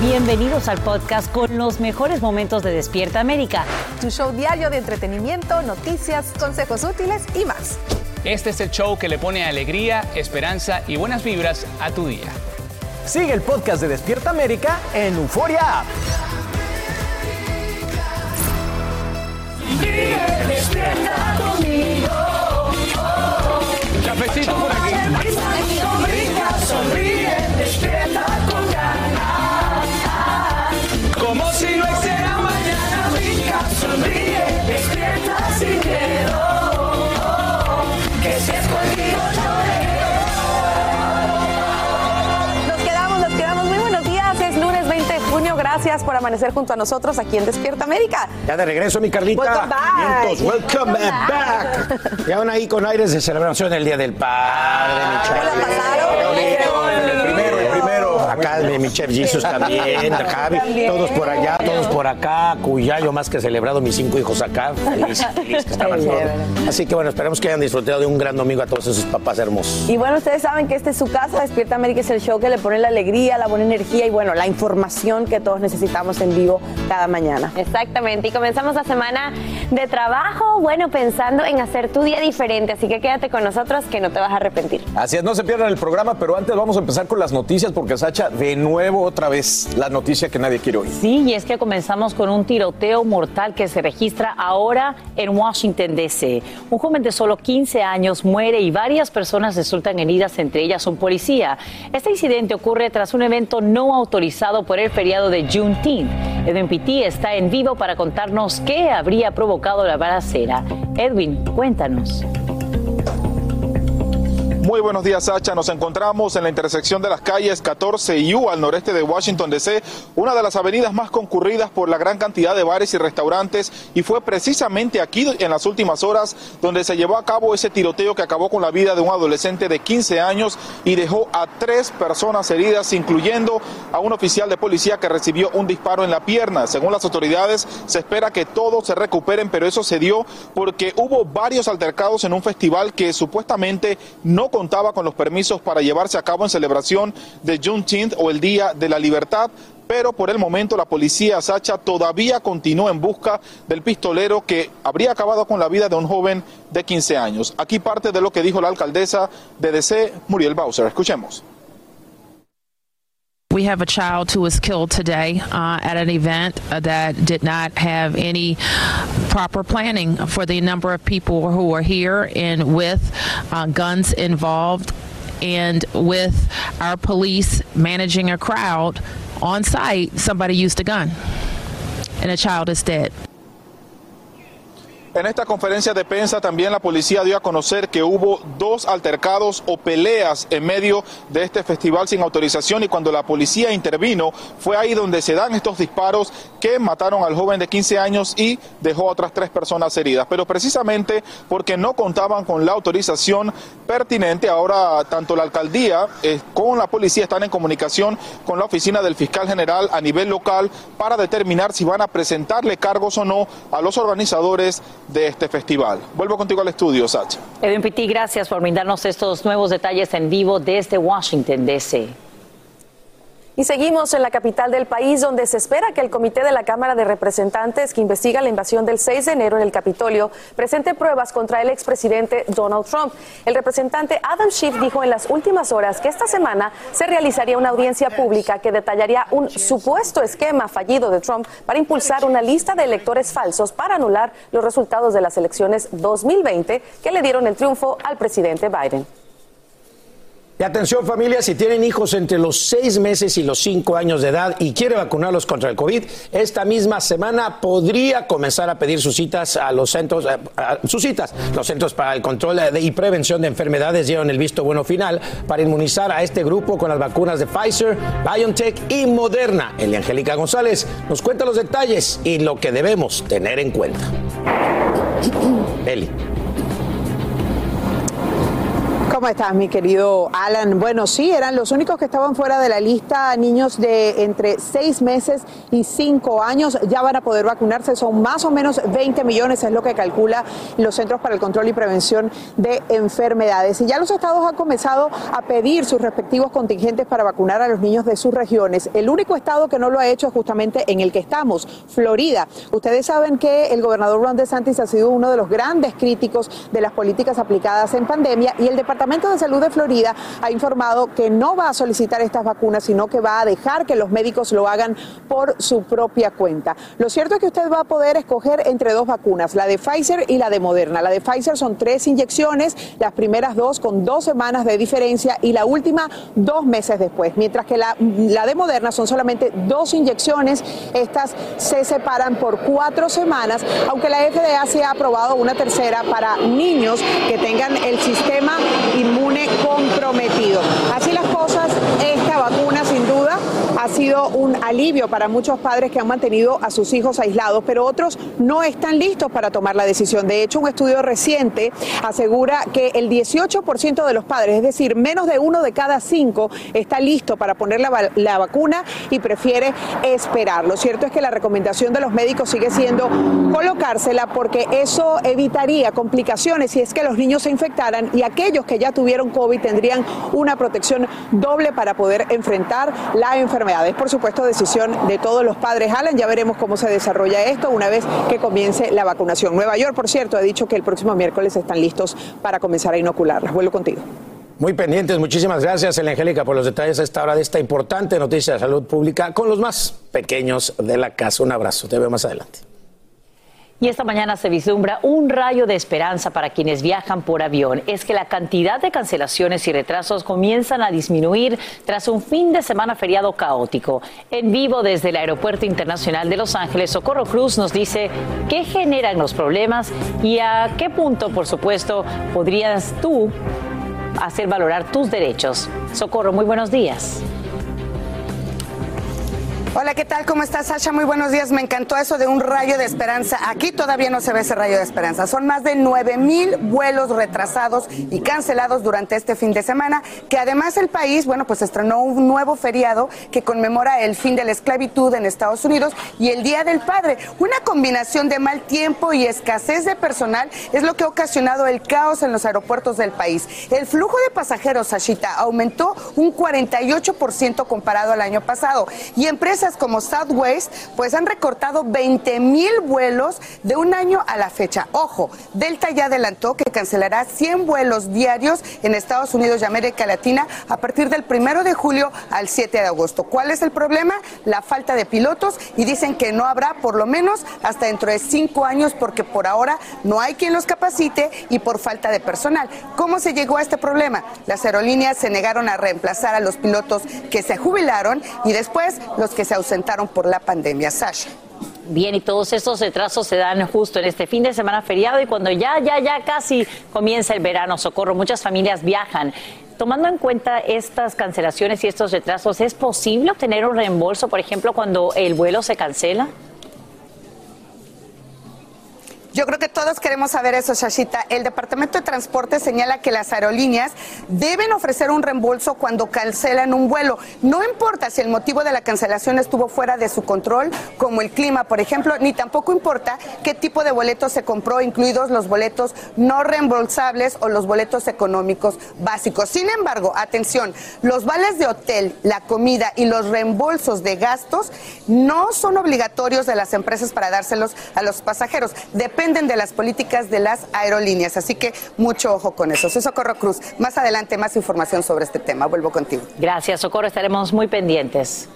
Bienvenidos al podcast con los mejores momentos de Despierta América. Tu show diario de entretenimiento, noticias, consejos útiles y más. Este es el show que le pone alegría, esperanza y buenas vibras a tu día. Sigue el podcast de Despierta América en Euforia App. Cafecito por aquí. Como Gracias por amanecer junto a nosotros aquí en Despierta América. Ya de regreso, mi Carlita. Welcome back. Vientos, welcome, Welcome back. Ya van ahí con aires de celebración del Día del Padre, mi. El primero, el primero. Acá mi, chef Jesus también, Javi, todos por allá, por acá. Cuyayo más que celebrado, mis cinco hijos acá. Feliz, feliz que estaban. Así que bueno, esperemos que hayan disfrutado de un gran domingo a todos esos papás hermosos. Y bueno, ustedes saben que este es su casa. Despierta América es el show que le pone la alegría, la buena energía y bueno, la información que todos necesitamos en vivo cada mañana. Exactamente, y comenzamos la semana de trabajo, bueno, pensando en hacer tu día diferente, así que quédate con nosotros que no te vas a arrepentir. Así es, no se pierdan el programa, pero antes vamos a empezar con las noticias porque Sacha, de nuevo otra vez, la noticia que nadie quiere oír. Sí, y es que comenzamos con un tiroteo mortal que se registra ahora en Washington, D.C. Un joven de solo 15 años muere y varias personas resultan heridas, entre ellas un policía. Este incidente ocurre tras un evento no autorizado por el feriado de Juneteenth. Edwin Pitti está en vivo para contarnos qué habría provocado la balacera. Edwin, cuéntanos. Muy buenos días, Sacha. Nos encontramos en la intersección de las calles 14 y U al noreste de Washington, D.C., una de las avenidas más concurridas por la gran cantidad de bares y restaurantes. Y fue precisamente aquí en las últimas horas donde se llevó a cabo ese tiroteo que acabó con la vida de un adolescente de 15 años y dejó a tres personas heridas, incluyendo a un oficial de policía que recibió un disparo en la pierna. Según las autoridades, se espera que todos se recuperen, pero eso se dio porque hubo varios altercados en un festival que supuestamente no contaba con los permisos para llevarse a cabo en celebración de Juneteenth o el Día de la Libertad, pero por el momento la policía Sacha todavía continúa en busca del pistolero que habría acabado con la vida de un joven de 15 años. Aquí parte de lo que dijo la alcaldesa de DC, Muriel Bowser. Escuchemos. We have a child who was killed today uh, at an event uh, that did not have any proper planning for the number of people who were here and with uh, guns involved and with our police managing a crowd on site, somebody used a gun and a child is dead. En esta conferencia de prensa también la policía dio a conocer que hubo dos altercados o peleas en medio de este festival sin autorización y cuando la policía intervino fue ahí donde se dan estos disparos que mataron al joven de 15 años y dejó a otras tres personas heridas. Pero precisamente porque no contaban con la autorización pertinente, ahora tanto la alcaldía eh, como la policía están en comunicación con la oficina del fiscal general a nivel local para determinar si van a presentarle cargos o no a los organizadores de este festival. Vuelvo contigo al estudio, Sacha. Edwin Pitti, gracias por brindarnos estos nuevos detalles en vivo desde Washington, D.C. Y seguimos en la capital del país, donde se espera que el Comité de la Cámara de Representantes que investiga la invasión del 6 de enero en el Capitolio presente pruebas contra el expresidente Donald Trump. El representante Adam Schiff dijo en las últimas horas que esta semana se realizaría una audiencia pública que detallaría un supuesto esquema fallido de Trump para impulsar una lista de electores falsos para anular los resultados de las elecciones 2020 que le dieron el triunfo al presidente Biden. Y atención familia, si tienen hijos entre los seis meses y los cinco años de edad y quiere vacunarlos contra el COVID, esta misma semana podría comenzar a pedir sus citas a los centros, eh, sus citas. Los centros para el control y prevención de enfermedades dieron el visto bueno final para inmunizar a este grupo con las vacunas de Pfizer, BioNTech y Moderna. Elia Angélica González nos cuenta los detalles y lo que debemos tener en cuenta. Eli. ¿Cómo estás, mi querido Alan? Bueno, sí, eran los únicos que estaban fuera de la lista, niños de entre seis meses y cinco años, ya van a poder vacunarse, son más o menos 20 millones, es lo que calcula los Centros para el Control y Prevención de Enfermedades. Y ya los estados han comenzado a pedir sus respectivos contingentes para vacunar a los niños de sus regiones. El único estado que no lo ha hecho es justamente en el que estamos, Florida. Ustedes saben que el gobernador Ron DeSantis ha sido uno de los grandes críticos de las políticas aplicadas en pandemia y el Departamento de Salud de Florida ha informado que no va a solicitar estas vacunas, sino que va a dejar que los médicos lo hagan por su propia cuenta. Lo cierto es que usted va a poder escoger entre dos vacunas, la de Pfizer y la de Moderna. La de Pfizer son tres inyecciones, las primeras dos con dos semanas de diferencia y la última dos meses después, mientras que la, la de Moderna son solamente dos inyecciones, estas se separan por cuatro semanas, aunque la FDA se ha aprobado una tercera para niños que tengan el sistema inmune comprometido. Así las cosas, duda ha sido un alivio para muchos padres que han mantenido a sus hijos aislados, pero otros no están listos para tomar la decisión. De hecho, un estudio reciente asegura que el 18% de los padres, es decir, menos de uno de cada cinco, está listo para poner la, la vacuna y prefiere esperar. Lo cierto es que la recomendación de los médicos sigue siendo colocársela porque eso evitaría complicaciones si es que los niños se infectaran y aquellos que ya tuvieron COVID tendrían una protección doble para poder enfrentar la enfermedad. Es por supuesto decisión de todos los padres. Alan, ya veremos cómo se desarrolla esto una vez que comience la vacunación. Nueva York, por cierto, ha dicho que el próximo miércoles están listos para comenzar a inocularlas. Vuelvo contigo. Muy pendientes, muchísimas gracias, Angélica, por los detalles a esta hora de esta importante noticia de salud pública con los más pequeños de la casa. Un abrazo, te veo más adelante. Y esta mañana se vislumbra un rayo de esperanza para quienes viajan por avión. Es que la cantidad de cancelaciones y retrasos comienzan a disminuir tras un fin de semana feriado caótico. En vivo desde el Aeropuerto Internacional de Los Ángeles, Socorro Cruz nos dice qué generan los problemas y a qué punto, por supuesto, podrías tú hacer valorar tus derechos. Socorro, muy buenos días. Hola, ¿qué tal? ¿Cómo estás, Sasha? Muy buenos días. Me encantó eso de un rayo de esperanza. Aquí todavía no se ve ese rayo de esperanza. Son más de 9 mil vuelos retrasados y cancelados durante este fin de semana, que además el país, bueno, pues estrenó un nuevo feriado que conmemora el fin de la esclavitud en Estados Unidos y el Día del Padre. Una combinación de mal tiempo y escasez de personal es lo que ha ocasionado el caos en los aeropuertos del país. El flujo de pasajeros, Sashita, aumentó un 48% comparado al año pasado y empresas como Southwest pues han recortado 20 mil vuelos de un año a la fecha. Ojo, Delta ya adelantó que cancelará 100 vuelos diarios en Estados Unidos y América Latina a partir del primero de julio al 7 de agosto. ¿Cuál es el problema? La falta de pilotos y dicen que no habrá por lo menos hasta dentro de cinco años porque por ahora no hay quien los capacite y por falta de personal. ¿Cómo se llegó a este problema? Las aerolíneas se negaron a reemplazar a los pilotos que se jubilaron y después los que se ausentaron por la pandemia. Sasha. Bien, y todos estos retrasos se dan justo en este fin de semana feriado y cuando ya, ya, ya casi comienza el verano, socorro, muchas familias viajan. Tomando en cuenta estas cancelaciones y estos retrasos, ¿es posible obtener un reembolso, por ejemplo, cuando el vuelo se cancela? Yo creo que todos queremos saber eso, Shashita. El Departamento de Transporte señala que las aerolíneas deben ofrecer un reembolso cuando cancelan un vuelo. No importa si el motivo de la cancelación estuvo fuera de su control, como el clima, por ejemplo, ni tampoco importa qué tipo de boletos se compró, incluidos los boletos no reembolsables o los boletos económicos básicos. Sin embargo, atención, los vales de hotel, la comida y los reembolsos de gastos no son obligatorios de las empresas para dárselos a los pasajeros. Dependen de las políticas de las aerolíneas, así que mucho ojo con eso. Soy Socorro Cruz. Más adelante más información sobre este tema. Vuelvo contigo. Gracias, Socorro, estaremos muy pendientes.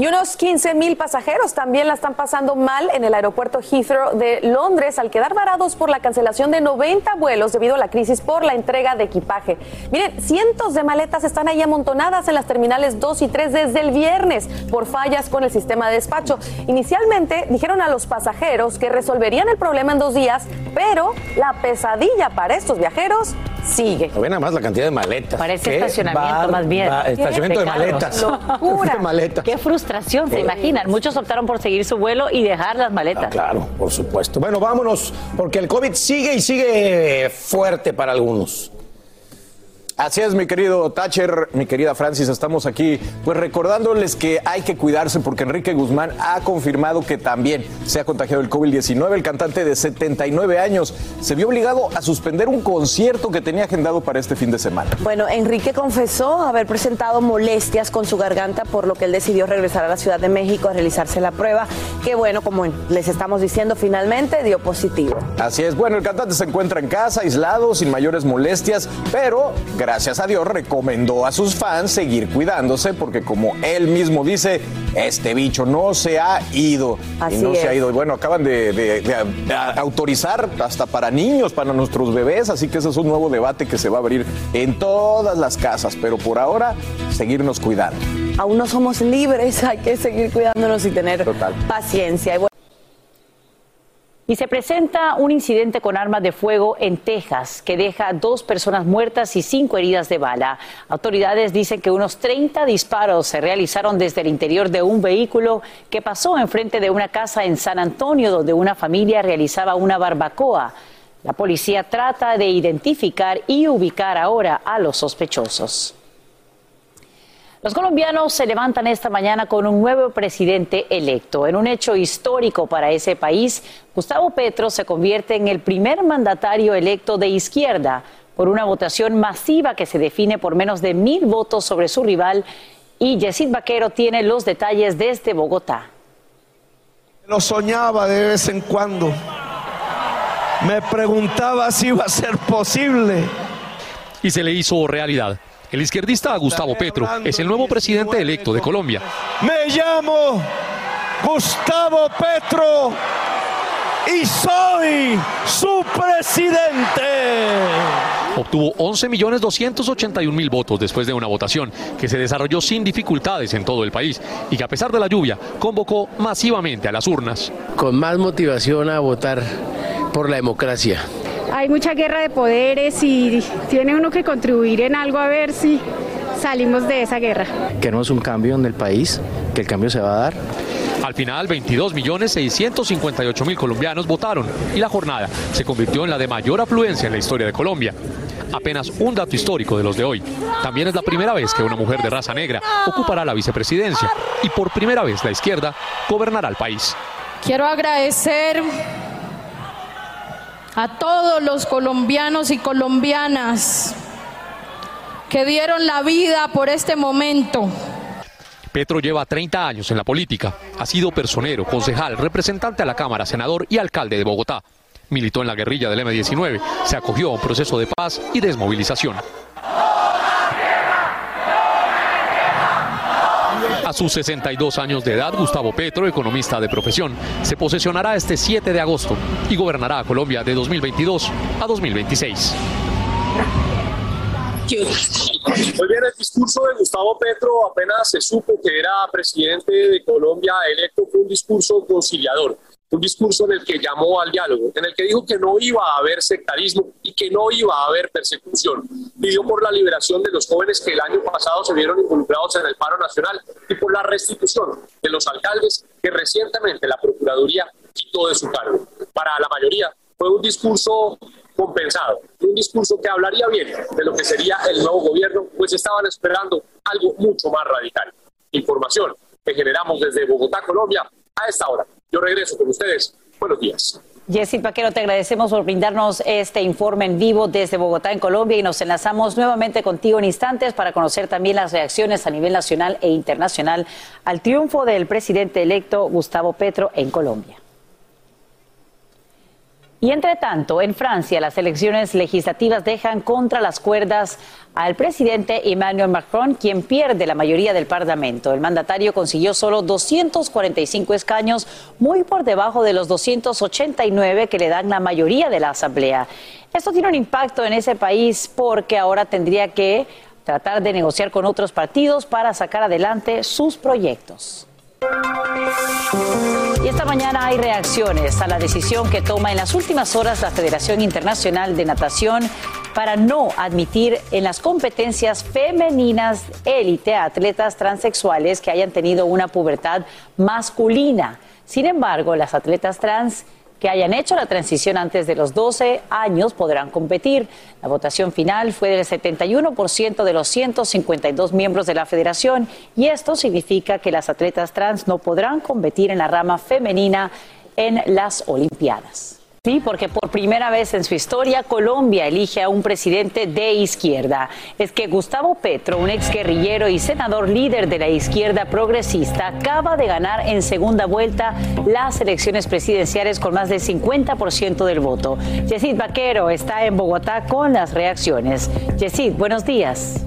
Y unos 15 mil pasajeros también la están pasando mal en el aeropuerto Heathrow de Londres al quedar varados por la cancelación de 90 vuelos debido a la crisis por la entrega de equipaje. Miren, cientos de maletas están ahí amontonadas en las terminales 2 y 3 desde el viernes por fallas con el sistema de despacho. Inicialmente dijeron a los pasajeros que resolverían el problema en dos días, pero la pesadilla para estos viajeros sigue. Ve nada más la cantidad de maletas. Parece Qué estacionamiento bar- más bien. Estacionamiento de maletas. Locura. De maletas. Qué frustración, se imaginan. Muchos optaron por seguir su vuelo y dejar las maletas. Ah, claro, por supuesto. Bueno, vámonos, porque el COVID sigue y sigue fuerte para algunos. Así es, mi querido Thatcher, mi querida Francis, estamos aquí pues recordándoles que hay que cuidarse porque Enrique Guzmán ha confirmado que también se ha contagiado el COVID-19. El cantante de 79 años se vio obligado a suspender un concierto que tenía agendado para este fin de semana. Bueno, Enrique confesó haber presentado molestias con su garganta, por lo que él decidió regresar a la Ciudad de México a realizarse la prueba, que bueno, como les estamos diciendo, finalmente dio positivo. Así es, bueno, el cantante se encuentra en casa, aislado, sin mayores molestias, pero gracias a Dios recomendó a sus fans seguir cuidándose porque como él mismo dice, este bicho no se ha ido. Así y no se ha ido. Bueno, acaban de, de- de- de autorizar hasta para niños, para nuestros bebés, así que ese es un nuevo debate que se va a abrir en todas las casas, pero por ahora, seguirnos cuidando. Aún no somos libres, hay que seguir cuidándonos y tener paciencia. Y bueno, Y se presenta un incidente con armas de fuego en Texas que deja dos personas muertas y cinco heridas de bala. Autoridades dicen que unos 30 disparos se realizaron desde el interior de un vehículo que pasó enfrente de una casa en San Antonio donde una familia realizaba una barbacoa. La policía trata de identificar y ubicar ahora a los sospechosos. Los colombianos se levantan esta mañana con un nuevo presidente electo. En un hecho histórico para ese país, Gustavo Petro se convierte en el primer mandatario electo de izquierda por una votación masiva que se define por menos de mil votos sobre su rival. Y Yesid Vaquero tiene los detalles desde Bogotá. Lo soñaba de vez en cuando. Me preguntaba si iba a ser posible. y se le hizo realidad. El izquierdista Gustavo Petro es el nuevo presidente electo de Colombia. Me llamo Gustavo Petro y soy su presidente. Obtuvo 11.281.000 votos después de una votación que se desarrolló sin dificultades en todo el país y que a pesar de la lluvia convocó masivamente a las urnas. con más motivación a votar por la democracia. Hay mucha guerra de poderes y tiene uno que contribuir en algo a ver si salimos de esa guerra. Queremos un cambio en el país, que el cambio se va a dar. Al final, 22.658.000 colombianos votaron y la jornada se convirtió en la de mayor afluencia en la historia de Colombia. Apenas un dato histórico de los de hoy. También es la primera vez que una mujer de raza negra ocupará la vicepresidencia y por primera vez la izquierda gobernará el país. Quiero agradecer a todos los colombianos y colombianas que dieron la vida por este momento. Petro lleva 30 años en la política. Ha sido personero, concejal, representante a la Cámara, senador y alcalde de Bogotá. Militó en la guerrilla del M-19. Se acogió a un proceso de paz y desmovilización. A sus 62 años de edad, Gustavo Petro, economista de profesión, se posesionará este 7 de agosto y gobernará a Colombia de 2022 a 2026. Muy bien, el discurso de Gustavo Petro apenas se supo que era presidente de Colombia electo, fue un discurso conciliador, un discurso en el que llamó al diálogo, en el que dijo que no iba a haber sectarismo y que no iba a haber persecución. Pidió por la liberación de los jóvenes que el año pasado se vieron involucrados en el paro nacional y por la restitución de los alcaldes que recientemente la Procuraduría quitó de su cargo. Para la mayoría fue un discurso compensado, un discurso que hablaría bien de lo que sería el nuevo gobierno, pues estaban esperando algo mucho más radical. Información que generamos desde Bogotá, Colombia, a esta hora. Yo regreso con ustedes. Buenos días. Yesid Vaquero, te agradecemos por brindarnos este informe en vivo desde Bogotá, en Colombia, y nos enlazamos nuevamente contigo en instantes para conocer también las reacciones a nivel nacional e internacional al triunfo del presidente electo Gustavo Petro en Colombia. Y entre tanto, en Francia, las elecciones legislativas dejan contra las cuerdas al presidente Emmanuel Macron, quien pierde la mayoría del Parlamento. El mandatario consiguió solo 245 escaños, muy por debajo de los 289 que le dan la mayoría de la Asamblea. Esto tiene un impacto en ese país porque ahora tendría que tratar de negociar con otros partidos para sacar adelante sus proyectos. Y esta mañana hay reacciones a la decisión que toma en las últimas horas la Federación Internacional de Natación para no admitir en las competencias femeninas élite a atletas transexuales que hayan tenido una pubertad masculina. Sin embargo, las atletas trans que hayan hecho la transición antes de los 12 años podrán competir. La votación final fue del 71% de los 152 miembros de la federación y esto significa que las atletas trans no podrán competir en la rama femenina en las Olimpiadas. Sí, porque por primera vez en su historia Colombia elige a un presidente de izquierda. Es que Gustavo Petro, un exguerrillero y senador líder de la izquierda progresista, acaba de ganar en segunda vuelta las elecciones presidenciales con más del 50% del voto. Yesid Vaquero está en Bogotá con las reacciones. Yesid, buenos días.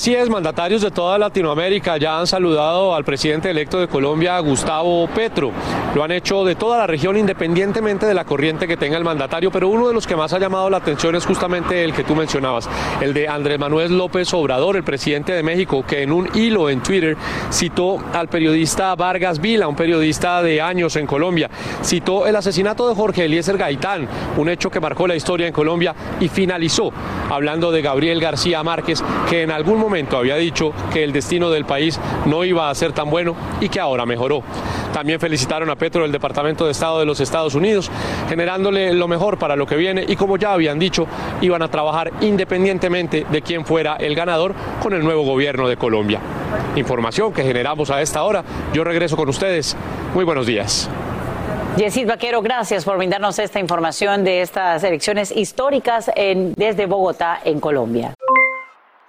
Así es, mandatarios de toda Latinoamérica ya han saludado al presidente electo de Colombia, Gustavo Petro. Lo han hecho de toda la región independientemente de la corriente que tenga el mandatario, pero uno de los que más ha llamado la atención es justamente el que tú mencionabas, el de Andrés Manuel López Obrador, el presidente de México, que en un hilo en Twitter citó al periodista Vargas Vila, un periodista de años en Colombia, citó el asesinato de Jorge Eliezer Gaitán, un hecho que marcó la historia en Colombia y finalizó hablando de Gabriel García Márquez, que en algún momento había dicho que el destino del país no iba a ser tan bueno y que ahora mejoró. También felicitaron a Petro del Departamento de Estado de los Estados Unidos, generándole lo mejor para lo que viene y como ya habían dicho, iban a trabajar independientemente de quién fuera el ganador con el nuevo gobierno de Colombia. Información que generamos a esta hora. Yo regreso con ustedes. Muy buenos días. Yesid Vaquero, gracias por brindarnos esta información de estas elecciones históricas desde Bogotá, en Colombia.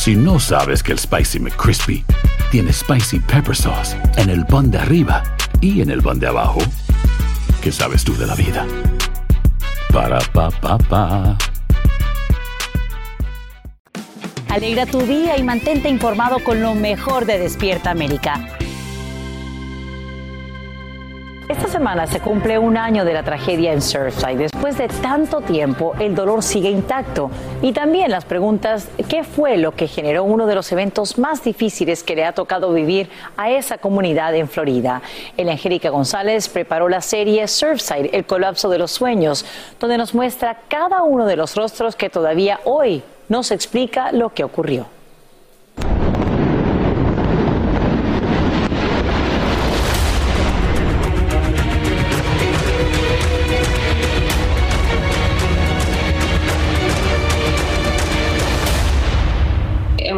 Si no sabes que el Spicy McCrispy tiene Spicy Pepper Sauce en el pan de arriba y en el pan de abajo, ¿qué sabes tú de la vida? Para, pa, pa, pa. Alegra tu día y mantente informado con lo mejor de Despierta América. Esta semana se cumple un año de la tragedia en Surfside. Después de tanto tiempo, el dolor sigue intacto. Y también las preguntas, ¿qué fue lo que generó uno de los eventos más difíciles que le ha tocado vivir a esa comunidad en Florida? El Angélica González preparó la serie Surfside, el colapso de los sueños, donde nos muestra cada uno de los rostros que todavía hoy nos explica lo que ocurrió.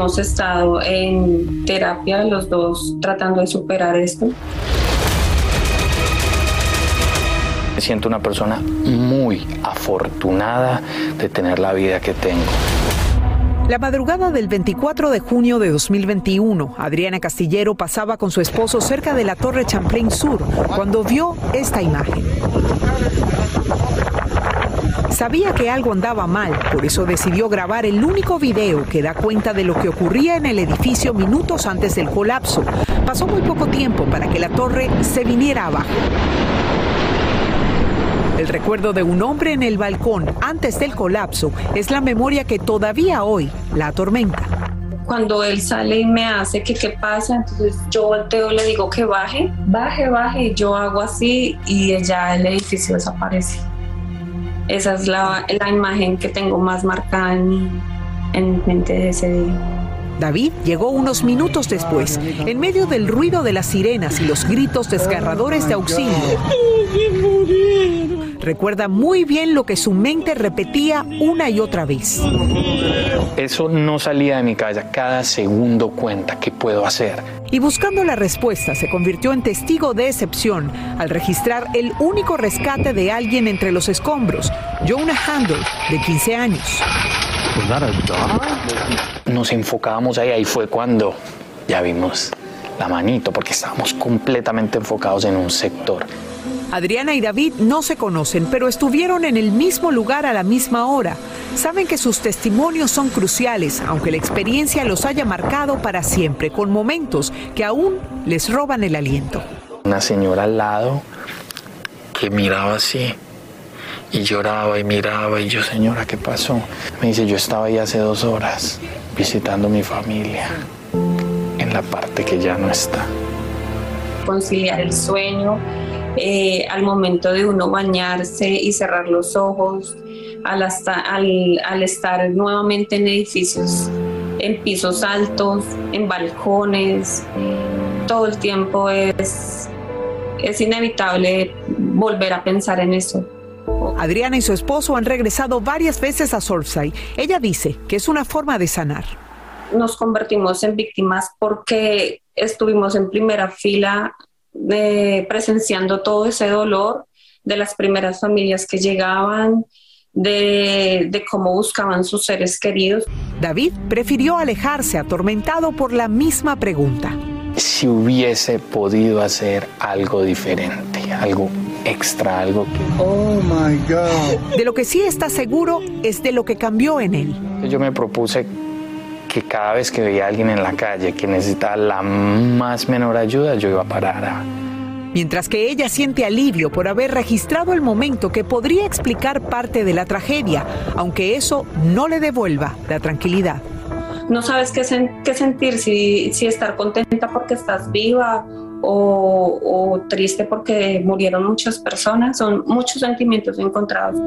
Hemos estado en terapia los dos tratando de superar esto. Me siento una persona muy afortunada de tener la vida que tengo. La madrugada del 24 de junio de 2021, Adriana Castillero pasaba con su esposo cerca de la Torre Champlain Sur cuando vio esta imagen. Sabía que algo andaba mal, por eso decidió grabar el único video que da cuenta de lo que ocurría en el edificio minutos antes del colapso. Pasó muy poco tiempo para que la torre se viniera abajo. El recuerdo de un hombre en el balcón antes del colapso es la memoria que todavía hoy la atormenta. Cuando él sale y me hace que qué pasa, entonces yo volteo y le digo que baje, baje, baje, y yo hago así y ya el edificio desaparece. Esa es la, la imagen que tengo más marcada en mi, en mi mente de ese día. David llegó unos minutos después, en medio del ruido de las sirenas y los gritos desgarradores de auxilio. Recuerda muy bien lo que su mente repetía una y otra vez. Eso no salía de mi cabeza. Cada segundo cuenta. ¿Qué puedo hacer? Y buscando la respuesta, se convirtió en testigo de excepción al registrar el único rescate de alguien entre los escombros, Jonah Handel, de 15 años. Nos enfocábamos ahí, ahí fue cuando ya vimos la manito, porque estábamos completamente enfocados en un sector. Adriana y David no se conocen, pero estuvieron en el mismo lugar a la misma hora. Saben que sus testimonios son cruciales, aunque la experiencia los haya marcado para siempre, con momentos que aún les roban el aliento. Una señora al lado que miraba así y lloraba y miraba y yo, señora, ¿qué pasó? Me dice, yo estaba ahí hace dos horas visitando a mi familia en la parte que ya no está. Conciliar el sueño, eh, al momento de uno bañarse y cerrar los ojos, al, al, al estar nuevamente en edificios, en pisos altos, en balcones, todo el tiempo es, es inevitable volver a pensar en eso. Adriana y su esposo han regresado varias veces a Surfside. Ella dice que es una forma de sanar. Nos convertimos en víctimas porque estuvimos en primera fila de, presenciando todo ese dolor de las primeras familias que llegaban, de, de, cómo buscaban sus seres queridos. David prefirió alejarse atormentado por la misma pregunta. Si hubiese podido hacer algo diferente, algo extra, algo que... Oh, my God. De lo que sí está seguro es de lo que cambió en él. Yo me propuse que cada vez que veía a alguien en la calle que necesitaba la más menor ayuda, yo iba a parar. A... Mientras que ella siente alivio por haber registrado el momento que podría explicar parte de la tragedia, aunque eso no le devuelva la tranquilidad. No sabes qué, sen qué sentir, si, si, estar contenta porque estás viva o, o triste porque murieron muchas personas. Son muchos sentimientos encontrados.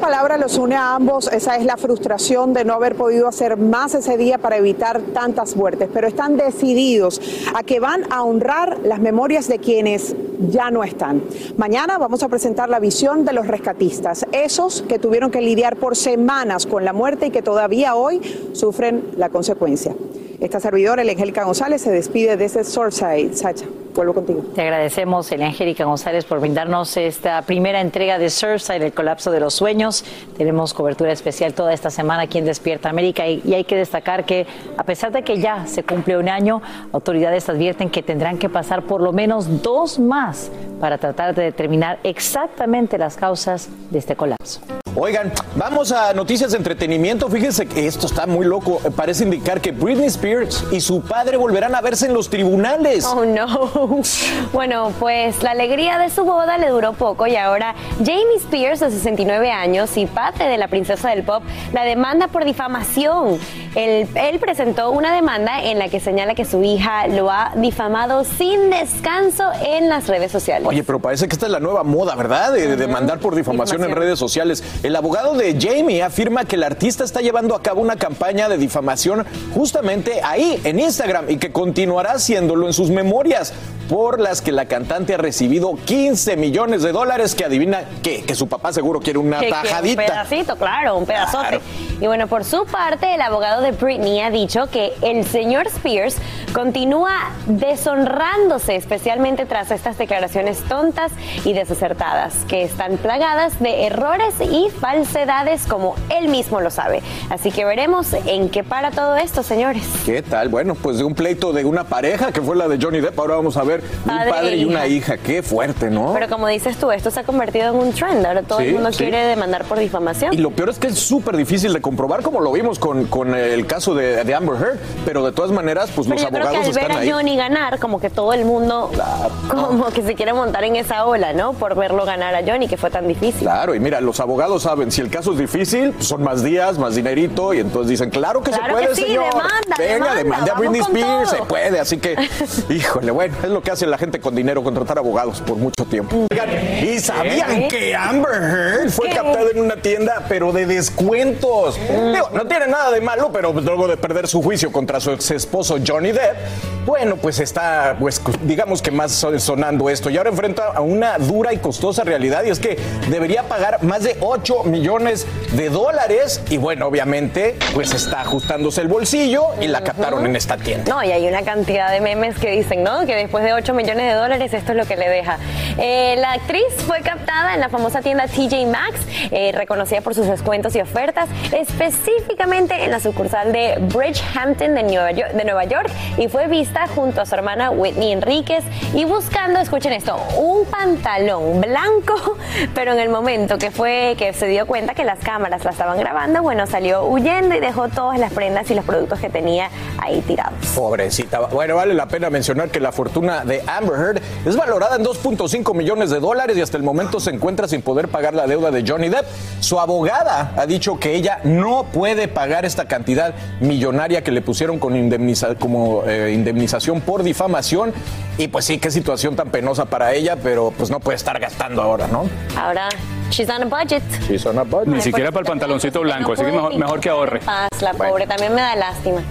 Palabra los une a ambos, esa es la frustración de no haber podido hacer más ese día para evitar tantas muertes, pero están decididos a que van a honrar las memorias de quienes ya no están. Mañana vamos a presentar la visión de los rescatistas, esos que tuvieron que lidiar por semanas con la muerte y que todavía hoy sufren la consecuencia. Esta servidora, Angélica González, se despide desde Surfside. Sacha, vuelvo contigo. Te agradecemos, Angélica González, por brindarnos esta primera entrega de Surfside, el colapso de los sueños. Tenemos cobertura especial toda esta semana aquí en Despierta América y, y hay que destacar que, a pesar de que ya se cumple un año, autoridades advierten que tendrán que pasar por lo menos dos más para tratar de determinar exactamente las causas de este colapso. Oigan, vamos a noticias de entretenimiento. Fíjense que esto está muy loco. Parece indicar que Britney Spears y su padre volverán a verse en los tribunales. Oh, no. Bueno, pues la alegría de su boda le duró poco y ahora Jamie Spears, de 69 años y padre de la princesa del pop, la demanda por difamación. Él, él presentó una demanda en la que señala que su hija lo ha difamado sin descanso en las redes sociales. Oye, pero parece que esta es la nueva moda, ¿verdad? De, de demandar por difamación, difamación en redes sociales. El abogado de Jamie afirma que el artista está llevando a cabo una campaña de difamación justamente ahí, en Instagram, y que continuará haciéndolo en sus memorias, por las que la cantante ha recibido 15 millones de dólares, que adivina que, que su papá seguro quiere una que tajadita. Un pedacito, claro, un pedazote. Claro. Y bueno, por su parte, el abogado de Britney ha dicho que el señor Spears continúa deshonrándose, especialmente tras estas declaraciones tontas y desacertadas, que están plagadas de errores y falsedades como él mismo lo sabe. Así que veremos en qué para todo esto, señores. ¿Qué tal? Bueno, pues de un pleito de una pareja que fue la de Johnny Depp, ahora vamos a ver un Padre padre e y una hija. hija. Qué fuerte, ¿no? Pero como dices tú, esto se ha convertido en un trend. Ahora todo Sí, el mundo sí. quiere demandar por difamación. Y lo peor es que es súper difícil de comprobar, como lo vimos con, con el caso de, de Amber Heard, pero de todas maneras, pues Pero los yo creo que abogados al ver a ahí. Johnny ganar, como que todo el mundo como que se quiere montar en esa ola, ¿no? Por verlo ganar a Johnny, que fue tan difícil. Claro, y mira, los abogados saben, si el caso es difícil, pues son más días, más dinerito, y entonces dicen, claro que Claro se puede, que sí, señor. demanda, Venga, demanda, a Britney Spears, se puede. Así que, híjole, bueno, es lo que hace la gente con dinero, contratar abogados por mucho tiempo. ¿Y sabían ¿Eh? que Amber Heard fue captada en una tienda, pero de descuentos? Digo, no tiene nada de malo, pero luego de perder su juicio contra su ex esposo Johnny Depp, bueno, pues está, pues digamos que más son- sonando esto. Y ahora enfrenta a una dura y costosa realidad, y es que debería pagar más de 8 millones de dólares. Y bueno, obviamente, pues está ajustándose el bolsillo y la captaron en esta tienda. No, y hay una cantidad de memes que dicen, ¿no? Que después de 8 millones de dólares esto es lo que le deja. Eh, la actriz fue captada en la famosa tienda TJ Maxx, reconocida por sus descuentos y ofertas, específicamente en la sucursal de Bridgehampton de Nueva, York, de Nueva York, y fue vista junto a su hermana Whitney Enríquez y buscando, escuchen esto, un pantalón blanco, pero en el momento que fue que se dio cuenta que las cámaras la estaban grabando, bueno, salió huyendo y dejó todas las prendas y los productos que tenía ahí tirados. Pobrecita. Bueno, vale la pena mencionar que la fortuna de Amber Heard es valorada en 2.5 millones de dólares y hasta el momento se encuentra sin poder pagar la deuda de Johnny Depp. Su abogada ha dicho que ella no puede pagar esta cantidad millonaria que le pusieron con indemniza- como eh, indemnización por difamación. Y pues sí, qué situación tan penosa para ella, pero pues no puede estar gastando ahora, ¿no? Ahora, she's on a budget. She's on a budget. Ni siquiera para el pantaloncito blanco, así que mejor, mejor que ahorre. Paz, la pobre, también me da lástima.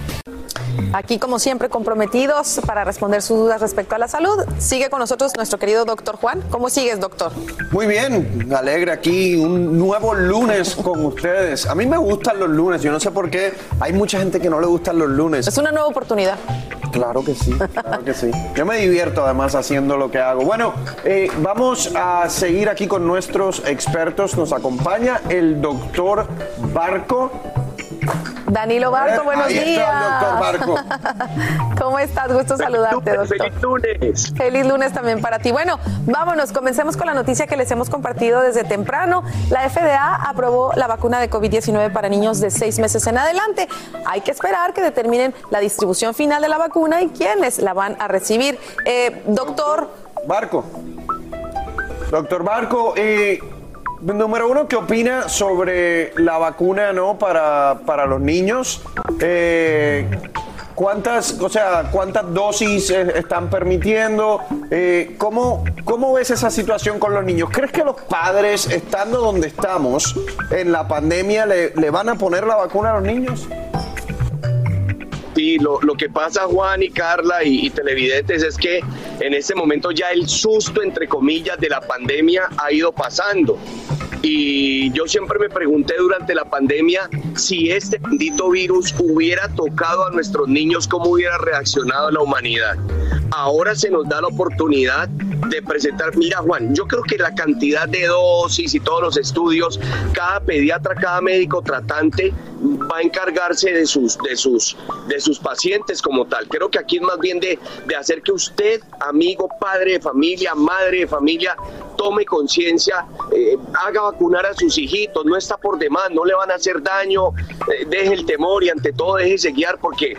Aquí, como siempre, comprometidos para responder sus dudas respecto a la salud. Sigue con nosotros nuestro querido doctor Juan. ¿Cómo sigues, doctor? Muy bien, alegre aquí, un nuevo lunes con ustedes. A mí me gustan los lunes, yo no sé por qué hay mucha gente que no le gustan los lunes. Es una nueva oportunidad. Claro que sí, claro que sí. Yo me divierto además haciendo lo que hago. Bueno, eh, vamos a seguir aquí con nuestros expertos. Nos acompaña el doctor Barco. Danilo Barco, buenos ahí está el días. doctor Barco. ¿Cómo estás? Gusto saludarte, doctor. Feliz lunes. Feliz lunes también para ti. Bueno, vámonos, comencemos con la noticia que les hemos compartido desde temprano. La FDA aprobó la vacuna de COVID-19 para niños de seis meses en adelante. Hay que esperar que determinen la distribución final de la vacuna y quiénes la van a recibir. Eh, doctor. Barco. Doctor Barco, eh, número uno, ¿qué opina sobre la vacuna no para, para los niños? Eh, ¿Cuántas, o sea, cuántas dosis están permitiendo? Eh, ¿cómo, ¿Cómo ves esa situación con los niños? ¿Crees que los padres, estando donde estamos en la pandemia, le, le van a poner la vacuna a los niños? Sí, lo, lo que pasa, Juan y Carla y, y televidentes, es que en este momento ya el susto, entre comillas, de la pandemia ha ido pasando. Y yo siempre me pregunté durante la pandemia si este bendito virus hubiera tocado a nuestros niños, cómo hubiera reaccionado la humanidad. Ahora se nos da la oportunidad de presentar, mira Juan, yo creo que la cantidad de dosis y todos los estudios, cada pediatra, cada médico tratante va a encargarse de sus, de sus, de sus pacientes como tal. Creo que aquí es más bien de, de hacer que usted, amigo, padre de familia, madre de familia, tome conciencia, eh, haga vacunar a sus hijitos, no está por demás, no le van a hacer daño, eh, deje el temor y ante todo déjese guiar porque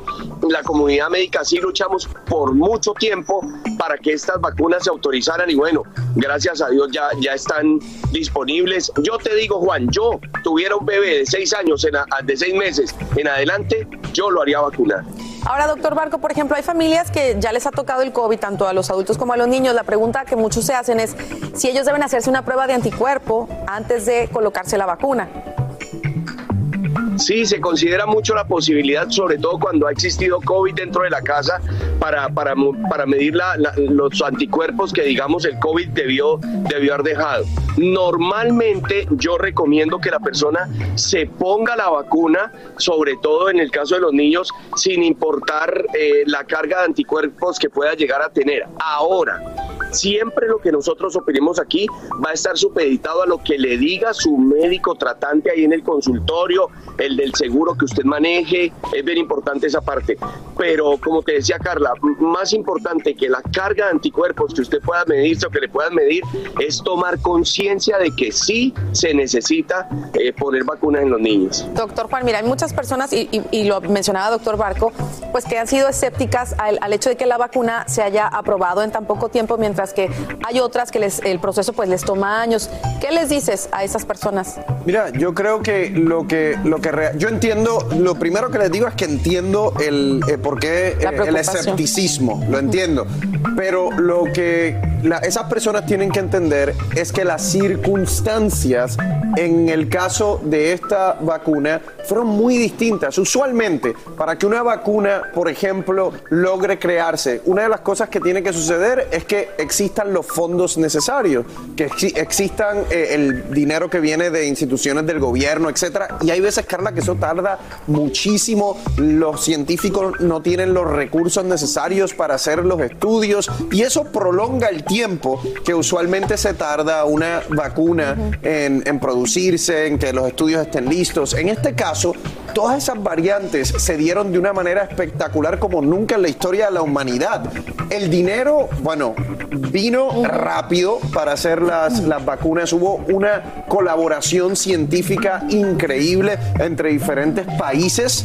la comunidad médica sí luchamos por mucho tiempo para que estas vacunas se autorizaran y bueno, gracias a Dios ya, ya están disponibles. Yo te digo, Juan, yo tuviera un bebé de seis años, en de seis meses en adelante, yo lo haría vacunar. Ahora, doctor Barco, por ejemplo, hay familias que ya les ha tocado el COVID, tanto a los adultos como a los niños. La pregunta que muchos se hacen es si ellos deben hacerse una prueba de anticuerpo antes de colocarse la vacuna. Sí, se considera mucho la posibilidad, sobre todo cuando ha existido COVID dentro de la casa, para, para, para medir la- la- los anticuerpos que, digamos, el COVID debió, debió haber dejado. Normalmente yo recomiendo que la persona se ponga la vacuna, sobre todo en el caso de los niños, sin importar eh, la carga de anticuerpos que pueda llegar a tener. Ahora, Siempre lo que nosotros opinemos aquí va a estar supeditado a lo que le diga su médico tratante ahí en el consultorio, el del seguro que usted maneje, es bien importante esa parte. Pero como te decía Carla, más importante que la carga de anticuerpos que usted pueda medirse o que le puedan medir es tomar conciencia de que sí se necesita eh, poner vacunas en los niños. Doctor Juan, mira, hay muchas personas, y, lo mencionaba doctor Barco, pues que han sido escépticas al, al, hecho de que la vacuna se haya aprobado en tan poco tiempo, mientras que hay otras que les, el proceso pues les toma años. ¿Qué les dices a esas personas? Mira, yo creo que lo que, lo que yo entiendo, lo primero que les digo es que entiendo el eh, por qué eh, el escepticismo, lo entiendo, pero lo que esas personas tienen que entender es que las circunstancias en el caso de esta vacuna fueron muy distintas. Usualmente, para que una vacuna, por ejemplo, logre crearse, una de las cosas que tiene que suceder es que existan los fondos necesarios, que existan eh, el dinero que viene de instituciones del gobierno, etcétera. Y hay veces, Carla, que eso tarda muchísimo. Los científicos no tienen los recursos necesarios para hacer los estudios y eso prolonga el tiempo que usualmente se tarda una vacuna en, en producirse, en que los estudios estén listos. En este caso, todas esas variantes se dieron de una manera espectacular como nunca en la historia de la humanidad. El dinero, bueno, vino rápido para hacer las, las vacunas. Hubo una colaboración científica increíble entre diferentes países.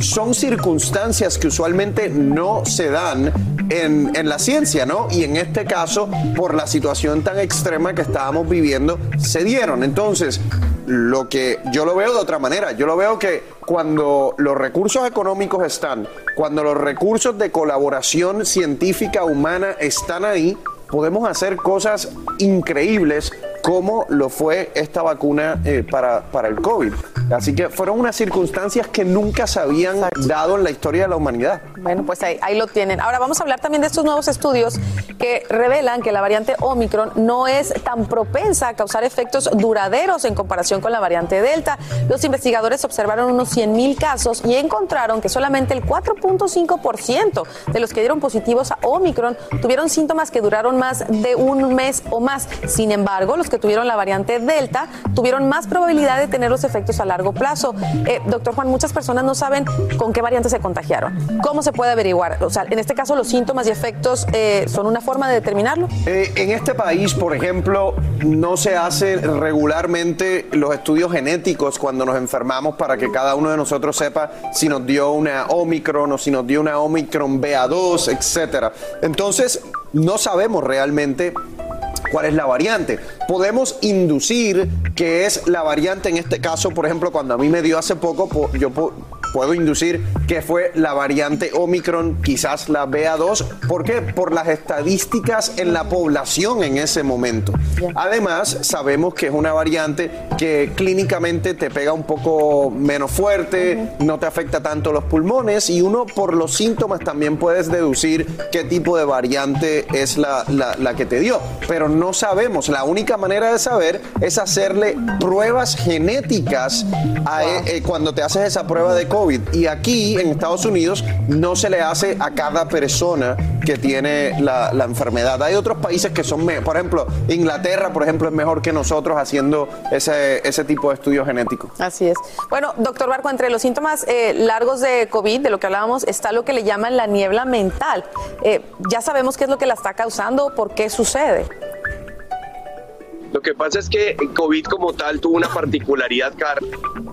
Son circunstancias que usualmente no se dan en, en, la ciencia, ¿no? Y en este caso, por la situación tan extrema que estábamos viviendo, se dieron. Entonces, lo que yo lo veo de otra manera, yo lo veo que cuando los recursos económicos están, cuando los recursos de colaboración científica humana están ahí, podemos hacer cosas increíbles como lo fue esta vacuna eh, para, para el COVID. Así que fueron unas circunstancias que nunca se habían dado en la historia de la humanidad. Bueno, pues ahí, ahí, lo tienen. Ahora vamos a hablar también de estos nuevos estudios que revelan que la variante Omicron no es tan propensa a causar efectos duraderos en comparación con la variante Delta. Los investigadores observaron unos 100.000 casos y encontraron que solamente el 4.5% de los que dieron positivos a Omicron tuvieron síntomas que duraron más de un mes o más. Sin embargo, los que tuvieron la variante Delta tuvieron más probabilidad de tener los efectos a largo plazo. Eh, doctor Juan, muchas personas no saben con qué variante se contagiaron. ¿Cómo se puede averiguar? O sea, en este caso, los síntomas y efectos eh, son una forma de determinarlo. Eh, en este país, por ejemplo, no se hace regularmente los estudios genéticos cuando nos enfermamos para que cada uno de nosotros sepa si nos dio una Omicron o si nos dio una Omicron BA2, etcétera. Entonces, no sabemos realmente cuál es la variante. Podemos inducir que es la variante en este caso, por ejemplo, cuando a mí me dio hace poco, yo puedo inducir que fue la variante Omicron, quizás la BA2. ¿Por qué? Por las estadísticas en la población en ese momento. Además, sabemos que es una variante que clínicamente te pega un poco menos fuerte, no te afecta tanto los pulmones y uno por los síntomas también puedes deducir qué tipo de variante es la, la, que te dio. Pero no sabemos. La única manera de saber es hacerle pruebas genéticas eh, cuando te haces esa prueba de COVID y aquí en Estados Unidos no se le hace a cada persona que tiene la, enfermedad. Hay otros países que son, por ejemplo, Inglaterra, por ejemplo, es mejor que nosotros haciendo ese, ese tipo de estudio genético. Así es. Bueno, doctor Barco, entre los síntomas eh, largos de COVID, de lo que hablábamos, está lo que le llaman la niebla mental. Eh, ya sabemos qué es lo que la está causando, por qué sucede. Lo que pasa es que COVID como tal tuvo una particularidad, Car,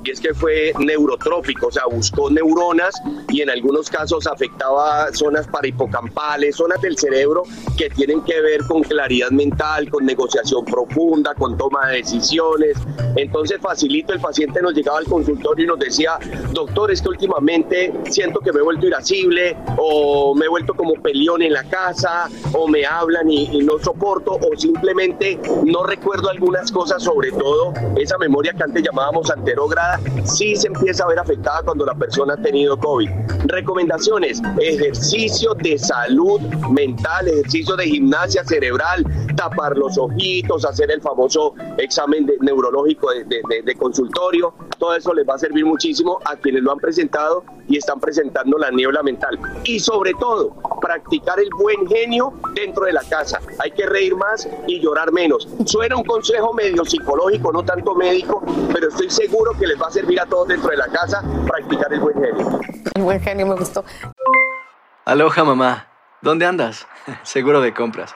y es que fue neurotrópico, o sea, buscó neuronas y en algunos casos afectaba zonas parahipocampales, zonas del cerebro que tienen que ver con claridad mental, con negociación profunda, con toma de decisiones. Entonces, facilito, el paciente nos llegaba al consultorio y nos decía, doctor, es que últimamente siento que me he vuelto irascible o me he vuelto como peleón en la casa o me hablan y, y no soporto o simplemente no recuerdo recuerdo algunas cosas, sobre todo esa memoria que antes llamábamos anterógrada, sí se empieza a ver afectada cuando la persona ha tenido COVID. Recomendaciones, ejercicio de salud mental, ejercicio de gimnasia cerebral, tapar los ojitos, hacer el famoso examen de- neurológico de, de- de- de consultorio, todo eso les va a servir muchísimo a quienes lo han presentado y están presentando la niebla mental. Y sobre todo, practicar el buen genio dentro de la casa. Hay que reír más y llorar menos. Suena un consejo medio psicológico, no tanto médico, pero estoy seguro que les va a servir a todos dentro de la casa practicar el buen genio. El buen genio me gustó. Aloha mamá, ¿dónde andas? Seguro de compras.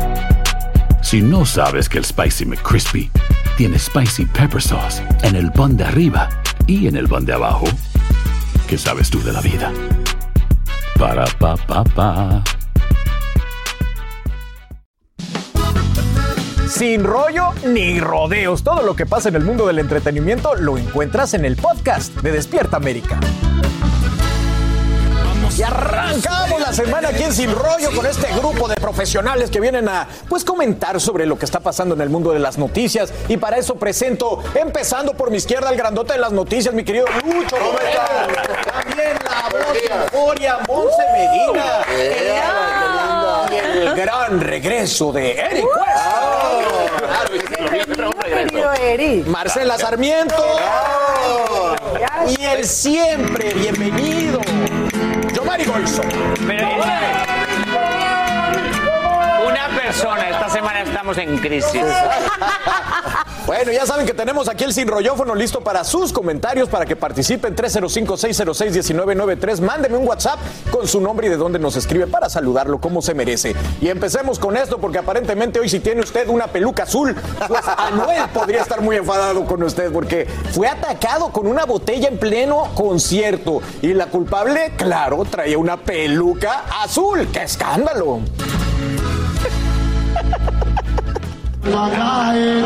Si no sabes que el Spicy McCrispy tiene Spicy Pepper Sauce en el pan de arriba y en el pan de abajo, ¿qué sabes tú de la vida? Para, pa, pa, pa. Sin rollo ni rodeos. Todo lo que pasa en el mundo del entretenimiento lo encuentras en el podcast de Despierta América. Y arrancamos la semana aquí en Sin Rollo con este grupo de profesionales que vienen a pues comentar sobre lo que está pasando en el mundo de las noticias. Y para eso presento, empezando por mi izquierda, el grandote de las noticias, mi querido Lucho. ¿Cómo? También la voz de Euforia, Monse Medina. Y el gran regreso de Eric Bienvenido, Eric. Marcela Sarmiento. Y el siempre bienvenido, Yomari Golso. Persona, esta semana estamos en crisis. Bueno, ya saben que tenemos aquí el sin rollófono listo para sus comentarios, para que participen 305-606-1993. Mándeme un WhatsApp con su nombre y de dónde nos escribe para saludarlo como se merece. Y empecemos con esto, porque aparentemente hoy si tiene usted una peluca azul, pues Anuel podría estar muy enfadado con usted, porque fue atacado con una botella en pleno concierto. Y la culpable, claro, traía una peluca azul. ¡Qué escándalo! La cae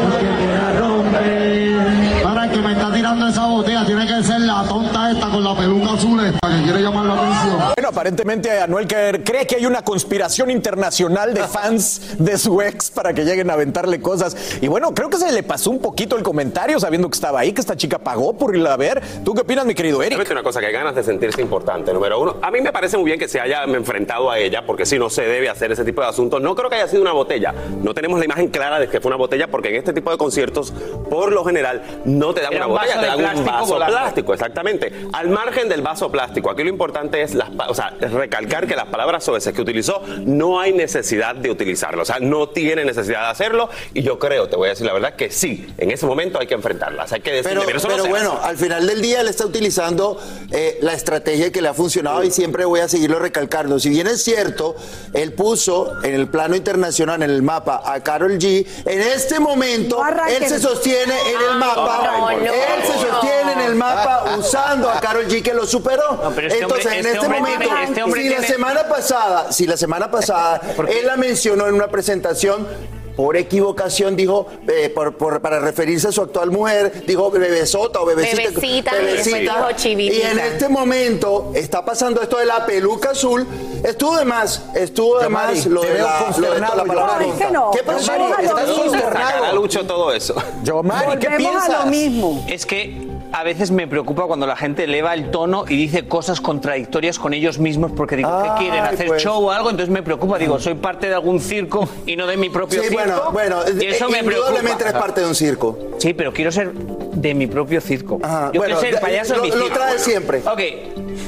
romper. Para que me está tirando esa botella, tiene que ser la tonta esta con la peluca azul esta que quiere llamar la atención. Bueno, aparentemente Anuel que cree que hay una conspiración internacional de fans de su ex para que lleguen a aventarle cosas. Y bueno, creo que se le pasó un poquito el comentario sabiendo que estaba ahí, que esta chica pagó por irla a ver. ¿Tú qué opinas, mi querido Eric? Una cosa, que hay ganas de sentirse importante. Número uno, a mí me parece muy bien que se haya enfrentado a ella, porque si no se debe hacer ese tipo de asuntos. No creo que haya sido una botella. No tenemos la imagen clara de que fue una botella, porque en este tipo de conciertos, por lo general, no te dan una un botella, de plástico vaso volando. plástico, exactamente. Al margen del vaso plástico, aquí lo importante es, las, pa- o sea, es recalcar que las palabras soeces que utilizó no hay necesidad de utilizarlo. O sea, no tiene necesidad de hacerlo. Y yo creo, te voy a decir la verdad, que sí, en ese momento hay que enfrentarlas. Hay que decirle, Pero, "Mira, eso no pero se bueno, hace". al final del día él está utilizando eh, la estrategia que le ha funcionado y siempre voy a seguirlo recalcando. Si bien es cierto, él puso en el plano internacional, en el mapa, a Carol G, en este momento él se sostiene en el mapa. no, no, él se no. sostiene en el mapa usando a Carol G que lo superó. pero este Entonces, hombre- en este este hombre momento, tiene- este hombre si la tiene- semana pasada, si la semana pasada él la mencionó en una presentación por equivocación dijo, eh, por- por- para referirse a su actual mujer, dijo bebesota o bebecita. Bebecita, y después dijo chivitita. Y en este momento está pasando esto de la peluca azul. Estuvo de más, estuvo de más lo de veo la, lo de la palabra. Es que no, ¿Qué pasó? Yomari, ¿Estás consternado? Lucho todo eso. Yomari, ¿qué Volvemos a lo mismo. Es que a veces me preocupa cuando la gente eleva el tono y dice cosas contradictorias con ellos mismos porque digo, ¿qué Ay, quieren? ¿Hacer pues. show o algo? Entonces me preocupa. Digo, soy parte de algún circo y no de mi propio Sí, circo. bueno, bueno, y eso me preocupa. eres parte de un circo. Sí, pero quiero ser de mi propio circo. Yo bueno, quiero ser el payaso de lo- mi lo trae siempre. Ok,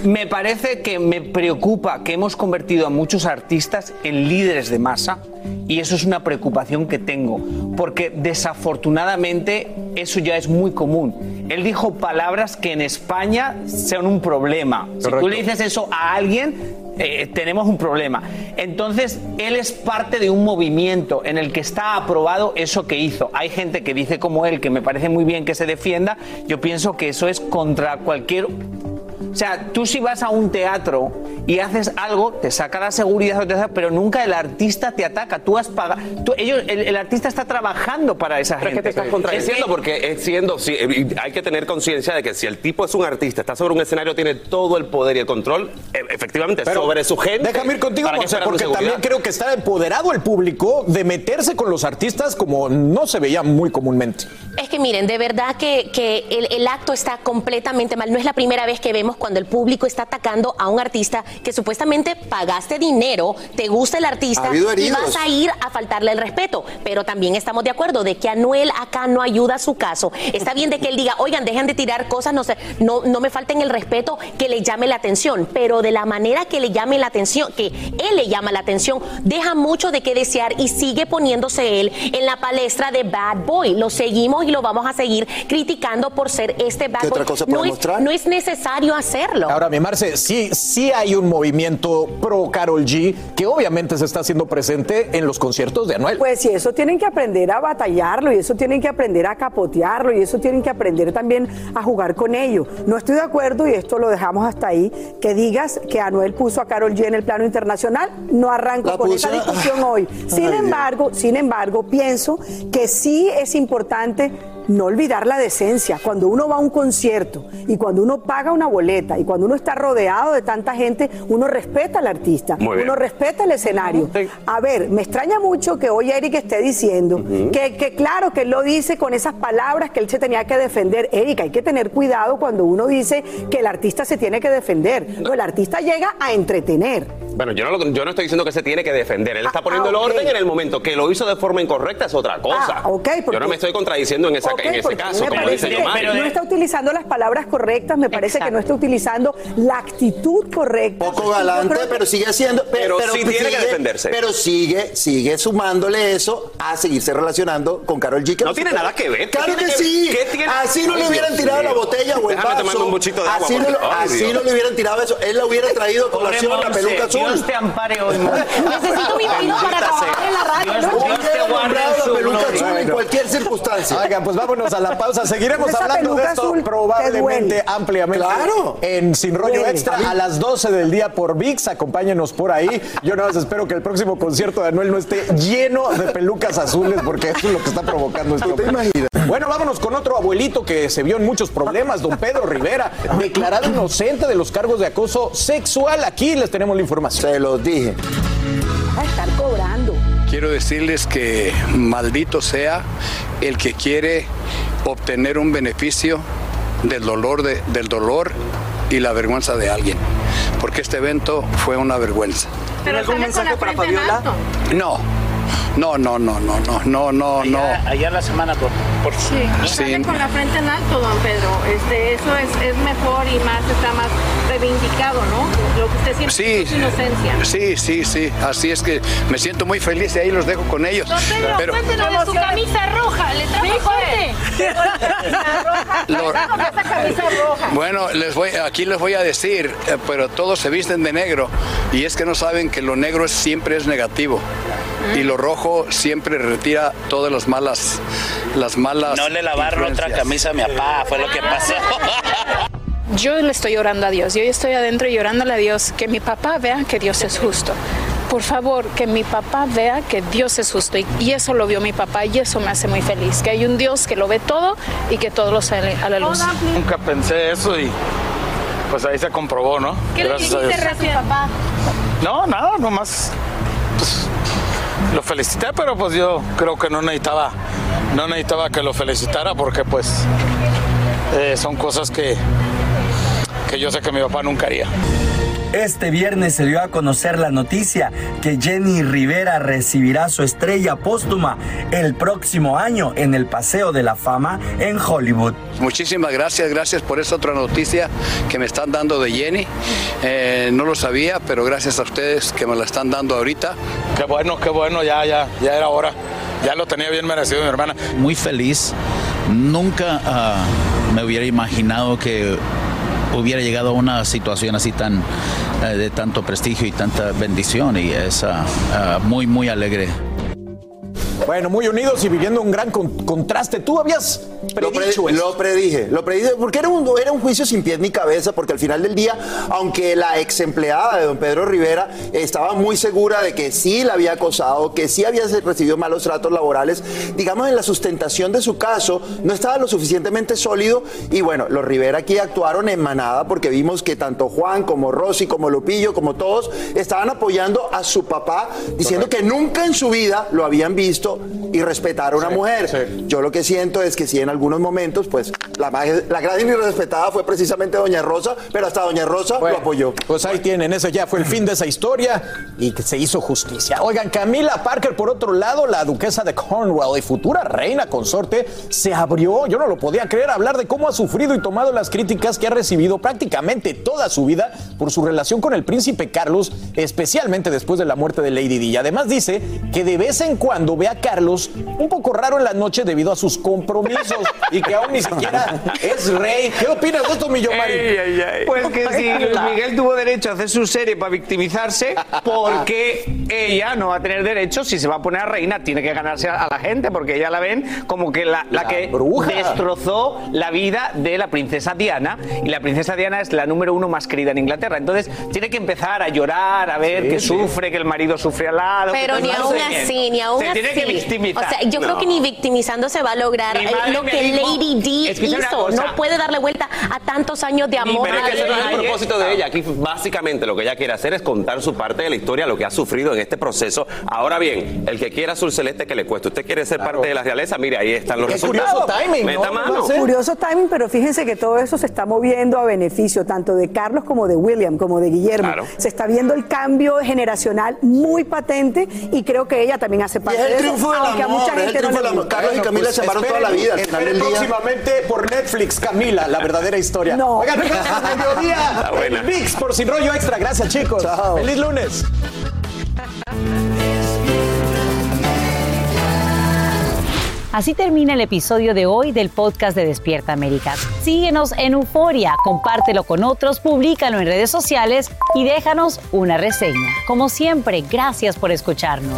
me parece que me preocupa que hemos convertido a muchos artistas en líderes de masa y eso es una preocupación que tengo, porque desafortunadamente eso ya es muy común. Él dijo palabras que en España son un problema. Si tú le dices eso a alguien, eh, tenemos un problema. Entonces, él es parte de un movimiento en el que está aprobado eso que hizo. Hay gente que dice como él, que me parece muy bien que se defienda. Yo pienso que eso es contra cualquier sea, tú si vas a un teatro y haces algo, te saca la seguridad, o pero nunca el artista te ataca. Tú has pagado. tú- ellos, el, el artista está trabajando para esa Pero es gente. que te estás contradiciendo porque es siendo, si- eh, hay que tener conciencia de que si el tipo es un artista, está sobre un escenario, tiene todo el poder y el control, e- efectivamente, Pero sobre su gente. Déjame ir contigo, ¿Para qué Monse, esperan porque también creo que está empoderado el público de meterse con los artistas como no se veía muy comúnmente. Es que miren, de verdad que, que el, el acto está completamente mal. No es la primera vez que vemos cuando el público está atacando a un artista que supuestamente pagaste dinero, te gusta el artista Ha y vas a ir a faltarle el respeto. Pero también estamos de acuerdo de que Anuel acá no ayuda a su caso. Está bien de que él diga, oigan, dejen de tirar cosas, no, sé, no, no me falten el respeto, que le llame la atención. Pero de la manera que le llame la atención, que él le llama la atención, deja mucho de qué desear y sigue poniéndose él en la palestra de bad boy. Lo seguimos y lo vamos a seguir criticando por ser este bad ¿Qué boy. otra cosa no, es, mostrar? no es necesario hacerlo. Ahora, mi Marce, sí, sí hay un movimiento pro Carol G que obviamente se está haciendo presente en los conciertos de Anuel. Pues sí, eso tienen que aprender a batallarlo y eso tienen que aprender a capotearlo y eso tienen que aprender también a jugar con ello. No estoy de acuerdo, y esto lo dejamos hasta ahí, que digas que Anuel puso a Carol G en el plano internacional. No arranco La con esa discusión hoy. Sin Ay, Dios. embargo, sin embargo, pienso que sí es importante no olvidar la decencia. Cuando uno va a un concierto y cuando uno paga una boleta y cuando uno está rodeado de tanta gente, uno respeta al artista, uno respeta el escenario. A ver, me extraña mucho que hoy Eric esté diciendo que, que claro que él lo dice con esas palabras que él se tenía que defender. Eric, hay que tener cuidado cuando uno dice que el artista se tiene que defender. No, el artista llega a entretener. Bueno, yo no, lo- yo no estoy diciendo que se tiene que defender. Él está poniendo ah, el orden en el momento que lo hizo de forma incorrecta es otra cosa. Ah, ok, porque- yo no me estoy contradiciendo en, esa, En ese caso, me como parece dice que no está utilizando las palabras correctas, me parece que no está utilizando la actitud correcta. Poco galante, que- pero sigue haciendo. Pero sí tiene que defenderse. Pero sigue, sigue sumándole eso a seguirse relacionando con Carol G. que No tiene nada que ver. ¿Qué Claro que que- sí. qué tiene- Así no Ay, le hubieran Dios tirado la botella o el Déjame vaso. un buchito de agua, así no, porque- lo- Ay, así Dios. no le hubieran tirado eso. Él la hubiera traído a colación la peluca azul. Dios te ampare hoy. Necesito mi marido para trabajar en la radio. Dios, te guarde la peluca azul en cualquier circunstancia. Oigan, pues vámonos a la pausa. Seguiremos hablando de esto probablemente ampliamente Claro. en Sin Rollo Duele. Extra a las 12 del día por VIX. Acompáñenos por ahí. Yo nada más espero que el próximo concierto de Anuel no esté lleno de pelucas azules porque eso es lo que está provocando esto. te imaginas? Bueno, vámonos con otro abuelito que se vio en muchos problemas, don Pedro Rivera, declarado inocente de los cargos de acoso sexual. Aquí les tenemos la información. Se los dije. Quiero decirles que maldito sea el que quiere obtener un beneficio del dolor, de- del dolor y la vergüenza de alguien, porque este evento fue una vergüenza. ¿Pero algún mensaje para Fabiola? No, no, no, no, no, no, no, no, no. Ayer la semana por, por Sí, Sí. con la frente en alto, don Pedro. Este, eso es, es mejor y más está más reivindicado, ¿no? Lo que usted siempre Sí, es inocencia. sí, sí, sí. Así es que me siento muy feliz y ahí los dejo con ellos. Don Pedro, Pero cuéntenos de su camisa roja. Le trajo fuerte. Lo- esa camisa roja. Bueno, les voy, aquí les voy a decir, eh, pero todos se visten de negro y es que no saben que lo negro siempre es negativo y lo rojo siempre retira todas las malas, las malas. No le lavaron otra camisa a mi papá, fue lo que pasó. Yo le estoy orando a Dios. Yo estoy adentro y orándole a Dios que mi papá vea que Dios es justo. Por favor, que mi papá vea que Dios es justo. Y, y eso lo vio mi papá y eso me hace muy feliz. Que hay un Dios que lo ve todo y que todo lo sale a la luz. Nunca pensé eso y pues ahí se comprobó, ¿no? ¿Qué le dijiste a tu papá? No, nada, nomás pues, lo felicité, pero pues yo creo que no necesitaba, no necesitaba que lo felicitara porque pues eh, son cosas que, que yo sé que mi papá nunca haría. Este viernes se dio a conocer la noticia que Jenny Rivera recibirá su estrella póstuma el próximo año en el Paseo de la Fama en Hollywood. Muchísimas gracias, gracias por esta otra noticia que me están dando de Jenny. Eh, no lo sabía, pero gracias a ustedes que me la están dando ahorita. Qué bueno, qué bueno, ya, ya, ya era hora. Ya lo tenía bien merecido mi hermana. Muy feliz. Nunca ah, me hubiera imaginado que hubiera llegado a una situación así tan eh, de tanto prestigio y tanta bendición y es ah, ah, muy muy alegre. Bueno, muy unidos y viviendo un gran con- contraste. Tú habías Lo, pre- predicho eso. lo predije, lo predije, porque era un, era un juicio sin pies ni cabeza, porque al final del día, aunque la ex empleada de don Pedro Rivera estaba muy segura de que sí la había acosado, que sí había recibido malos tratos laborales, digamos en la sustentación de su caso no estaba lo suficientemente sólido y bueno, los Rivera aquí actuaron en manada porque vimos que tanto Juan como Rosy, como Lupillo, como todos estaban apoyando a su papá, diciendo que nunca en su vida lo habían visto y respetar a una mujer. Yo lo que siento es que sí en algunos momentos, pues la, más- la gran irrespetada fue precisamente Doña Rosa, pero hasta Doña Rosa lo apoyó. Pues ahí tienen, ese ya fue el fin de esa historia y que se hizo justicia. Oigan, Camila Parker, por otro lado, la duquesa de Cornwall y futura reina consorte, se abrió, yo no lo podía creer, hablar de cómo ha sufrido y tomado las críticas que ha recibido prácticamente toda su vida por su relación con el príncipe Carlos, especialmente después de la muerte de Lady Di. Además dice que de vez en cuando ve a Carlos un poco raro en la noche debido a sus compromisos y que aún ni siquiera es rey. ¿Qué opinas de esto, Millomari? Pues que si Luis Miguel tuvo derecho a hacer su serie para victimizarse, porque ella no va a tener derecho, si se va a poner a reina, tiene que ganarse a, la gente, porque ella la ven como que la, la que bruja. destrozó la vida de la princesa Diana, y la princesa Diana es la número uno más querida en Inglaterra. Entonces tiene que empezar a llorar, a ver Sí, que sí. sufre, que el marido sufre al lado. Pero ni aún así, ni aún así. tiene que victimizar. O sea, yo creo que ni victimizando se va a lograr eh, lo que dijo- Lady una hizo. No puede darle vuelta a tantos años de amor. Pero es que ese no es el propósito de ella. Aquí básicamente lo que ella quiere hacer es contar su parte de la historia, lo que ha sufrido en este proceso. Ahora bien, el que quiera azul celeste que le cueste. Usted quiere ser parte de la realeza, mire, ahí están los Qué resultados. curioso timing, ¿no? Meta mano. Curioso timing, pero fíjense que todo eso se está moviendo a beneficio tanto de Carlos como de William, como de Guillermo. Claro. Se está viendo el cambio generacional muy patente y creo que ella también hace Y parte es el de eso, triunfo del aunque a amor, mucha es el triunfo le del amor. gusta. Carlos y Camila se amaron toda la vida. Esperen próximamente por Netflix, Camila, la verdadera historia. No. Oigan, mediodía. Está buena. VIX por Sin Rollo Extra. Gracias, chicos. Feliz lunes. Así termina el episodio de hoy del podcast de Despierta América. Síguenos en Euforia, compártelo con otros, públicalo en redes sociales y déjanos una reseña. Como siempre, gracias por escucharnos.